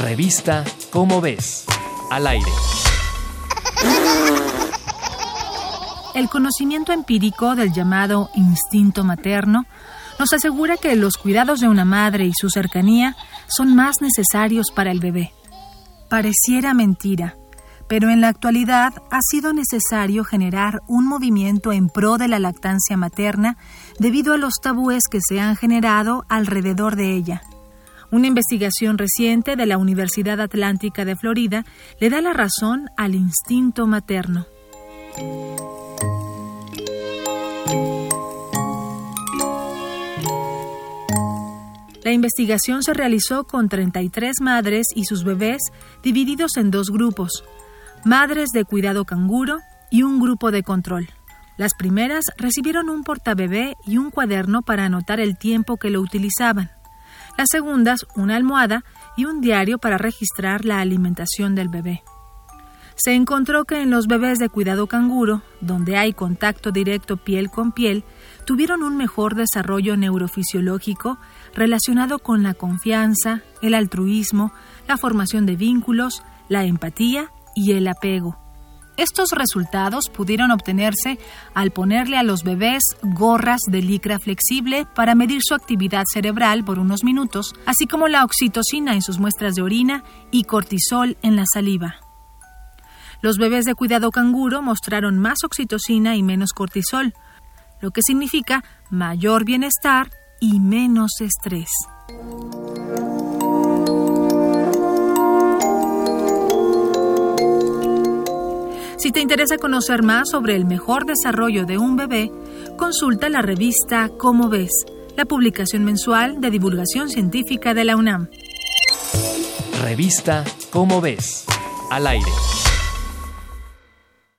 Revista Cómo ves. Al aire. El conocimiento empírico del llamado instinto materno nos asegura que los cuidados de una madre y su cercanía son más necesarios para el bebé. Pareciera mentira, pero en la actualidad ha sido necesario generar un movimiento en pro de la lactancia materna debido a los tabúes que se han generado alrededor de ella. Una investigación reciente de la Universidad Atlántica de Florida le da la razón al instinto materno. La investigación se realizó con 33 madres y sus bebés divididos en dos grupos, madres de cuidado canguro y un grupo de control. Las primeras recibieron un portabebé y un cuaderno para anotar el tiempo que lo utilizaban. Las segundas, una almohada y un diario para registrar la alimentación del bebé. Se encontró que en los bebés de cuidado canguro, donde hay contacto directo piel con piel, tuvieron un mejor desarrollo neurofisiológico relacionado con la confianza, el altruismo, la formación de vínculos, la empatía y el apego. Estos resultados pudieron obtenerse al ponerle a los bebés gorras de licra flexible para medir su actividad cerebral por unos minutos, así como la oxitocina en sus muestras de orina y cortisol en la saliva. Los bebés de cuidado canguro mostraron más oxitocina y menos cortisol, lo que significa mayor bienestar y menos estrés. Si te interesa conocer más sobre el mejor desarrollo de un bebé, consulta la revista Cómo ves, la publicación mensual de divulgación científica de la UNAM. Revista Cómo ves. Al aire.